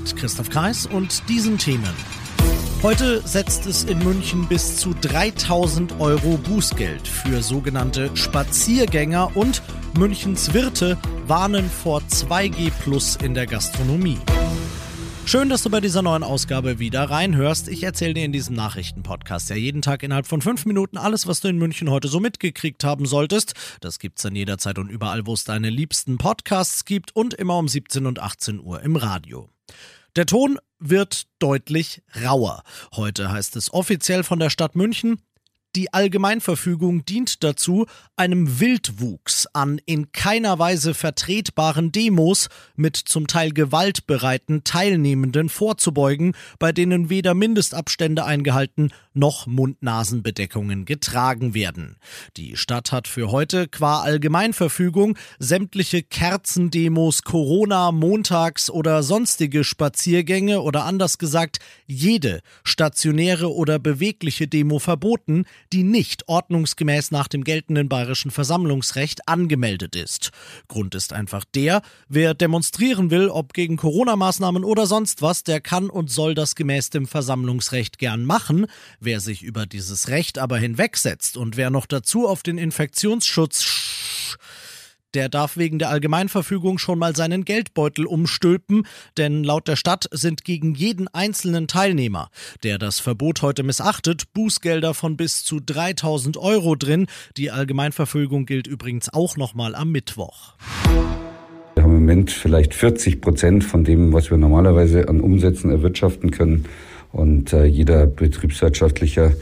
Mit Christoph Kreis und diesen Themen. Heute setzt es in München bis zu 3000 Euro Bußgeld für sogenannte Spaziergänger und Münchens Wirte warnen vor 2G Plus in der Gastronomie. Schön, dass du bei dieser neuen Ausgabe wieder reinhörst. Ich erzähle dir in diesem Nachrichtenpodcast ja jeden Tag innerhalb von fünf Minuten alles, was du in München heute so mitgekriegt haben solltest. Das gibt's dann jederzeit und überall, wo es deine liebsten Podcasts gibt und immer um 17 und 18 Uhr im Radio. Der Ton wird deutlich rauer. Heute heißt es offiziell von der Stadt München, die Allgemeinverfügung dient dazu, einem Wildwuchs an in keiner Weise vertretbaren Demos mit zum Teil gewaltbereiten Teilnehmenden vorzubeugen, bei denen weder Mindestabstände eingehalten noch Mund-Nasen-Bedeckungen getragen werden. Die Stadt hat für heute qua Allgemeinverfügung sämtliche Kerzendemos, Corona, Montags oder sonstige Spaziergänge oder anders gesagt jede stationäre oder bewegliche Demo verboten, die nicht ordnungsgemäß nach dem geltenden bayerischen Versammlungsrecht angemeldet ist. Grund ist einfach der, wer demonstrieren will, ob gegen Corona-Maßnahmen oder sonst was, der kann und soll das gemäß dem Versammlungsrecht gern machen. Wer sich über dieses Recht aber hinwegsetzt und wer noch dazu auf den Infektionsschutz der darf wegen der Allgemeinverfügung schon mal seinen Geldbeutel umstülpen, denn laut der Stadt sind gegen jeden einzelnen Teilnehmer, der das Verbot heute missachtet, Bußgelder von bis zu 3000 Euro drin. Die Allgemeinverfügung gilt übrigens auch nochmal am Mittwoch. Wir haben im Moment vielleicht 40 Prozent von dem, was wir normalerweise an Umsätzen erwirtschaften können. Und äh, jeder betriebswirtschaftlicher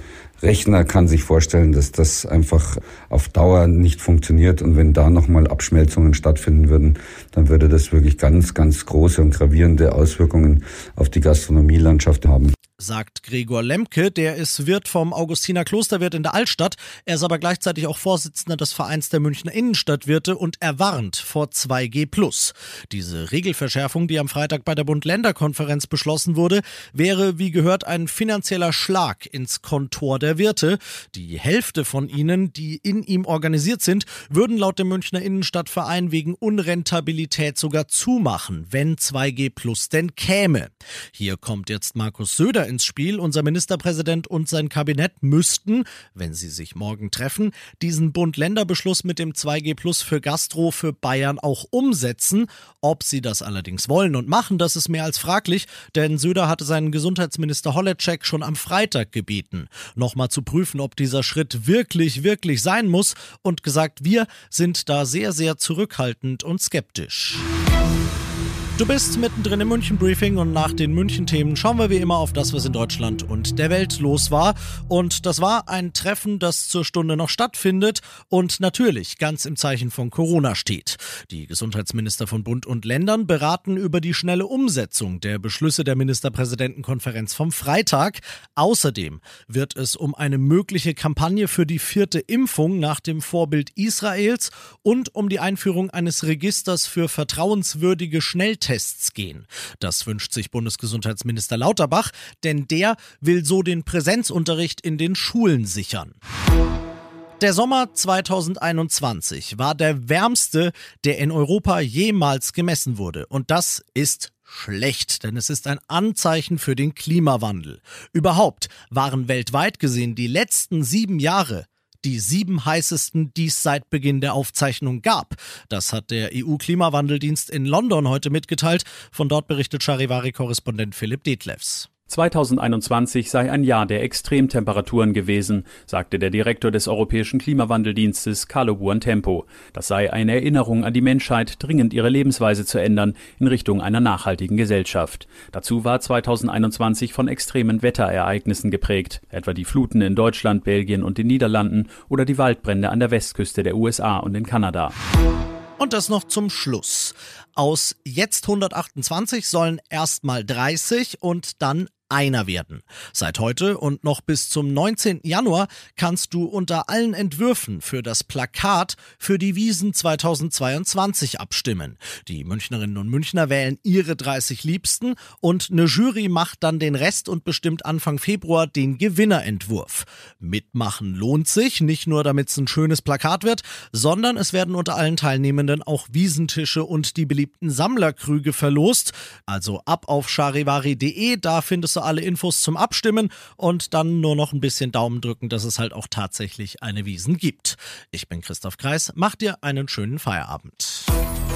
Rechner kann sich vorstellen, dass das einfach auf Dauer nicht funktioniert. Und wenn da nochmal Abschmelzungen stattfinden würden, dann würde das wirklich ganz, ganz große und gravierende Auswirkungen auf die Gastronomielandschaft haben sagt Gregor Lemke. Der ist Wirt vom Augustiner Klosterwirt in der Altstadt. Er ist aber gleichzeitig auch Vorsitzender des Vereins der Münchner Innenstadtwirte und er warnt vor 2G+. Diese Regelverschärfung, die am Freitag bei der Bund-Länder-Konferenz beschlossen wurde, wäre, wie gehört, ein finanzieller Schlag ins Kontor der Wirte. Die Hälfte von ihnen, die in ihm organisiert sind, würden laut dem Münchner Innenstadtverein wegen Unrentabilität sogar zumachen, wenn 2G denn käme. Hier kommt jetzt Markus Söder ins Spiel. Unser Ministerpräsident und sein Kabinett müssten, wenn sie sich morgen treffen, diesen Bund-Länder-Beschluss mit dem 2G Plus für Gastro für Bayern auch umsetzen. Ob sie das allerdings wollen und machen, das ist mehr als fraglich, denn Söder hatte seinen Gesundheitsminister Holleczek schon am Freitag gebeten, nochmal zu prüfen, ob dieser Schritt wirklich, wirklich sein muss und gesagt, wir sind da sehr, sehr zurückhaltend und skeptisch. Du bist mittendrin im München Briefing und nach den München Themen schauen wir wie immer auf das, was in Deutschland und der Welt los war. Und das war ein Treffen, das zur Stunde noch stattfindet und natürlich ganz im Zeichen von Corona steht. Die Gesundheitsminister von Bund und Ländern beraten über die schnelle Umsetzung der Beschlüsse der Ministerpräsidentenkonferenz vom Freitag. Außerdem wird es um eine mögliche Kampagne für die vierte Impfung nach dem Vorbild Israels und um die Einführung eines Registers für vertrauenswürdige Schnelltests Tests gehen. Das wünscht sich Bundesgesundheitsminister Lauterbach, denn der will so den Präsenzunterricht in den Schulen sichern. Der Sommer 2021 war der wärmste, der in Europa jemals gemessen wurde. Und das ist schlecht, denn es ist ein Anzeichen für den Klimawandel. Überhaupt waren weltweit gesehen die letzten sieben Jahre die sieben heißesten, die es seit Beginn der Aufzeichnung gab. Das hat der EU-Klimawandeldienst in London heute mitgeteilt. Von dort berichtet Charivari-Korrespondent Philipp Detlefs. 2021 sei ein Jahr der Extremtemperaturen gewesen, sagte der Direktor des Europäischen Klimawandeldienstes Carlo Buontempo. Das sei eine Erinnerung an die Menschheit, dringend ihre Lebensweise zu ändern in Richtung einer nachhaltigen Gesellschaft. Dazu war 2021 von extremen Wetterereignissen geprägt, etwa die Fluten in Deutschland, Belgien und den Niederlanden oder die Waldbrände an der Westküste der USA und in Kanada. Und das noch zum Schluss. Aus jetzt 128 sollen erstmal 30 und dann einer werden. Seit heute und noch bis zum 19. Januar kannst du unter allen Entwürfen für das Plakat für die Wiesen 2022 abstimmen. Die Münchnerinnen und Münchner wählen ihre 30 Liebsten und eine Jury macht dann den Rest und bestimmt Anfang Februar den Gewinnerentwurf. Mitmachen lohnt sich, nicht nur damit es ein schönes Plakat wird, sondern es werden unter allen Teilnehmenden auch Wiesentische und die beliebten Sammlerkrüge verlost. Also ab auf charivari.de, da findest du du alle Infos zum Abstimmen und dann nur noch ein bisschen Daumen drücken, dass es halt auch tatsächlich eine Wiesen gibt. Ich bin Christoph Kreis, mach dir einen schönen Feierabend.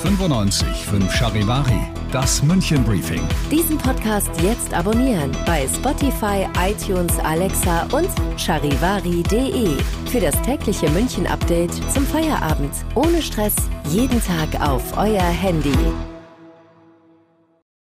95 5 Charivari, das München Briefing. Diesen Podcast jetzt abonnieren bei Spotify, iTunes, Alexa und charivari.de. Für das tägliche München Update zum Feierabend. Ohne Stress, jeden Tag auf euer Handy.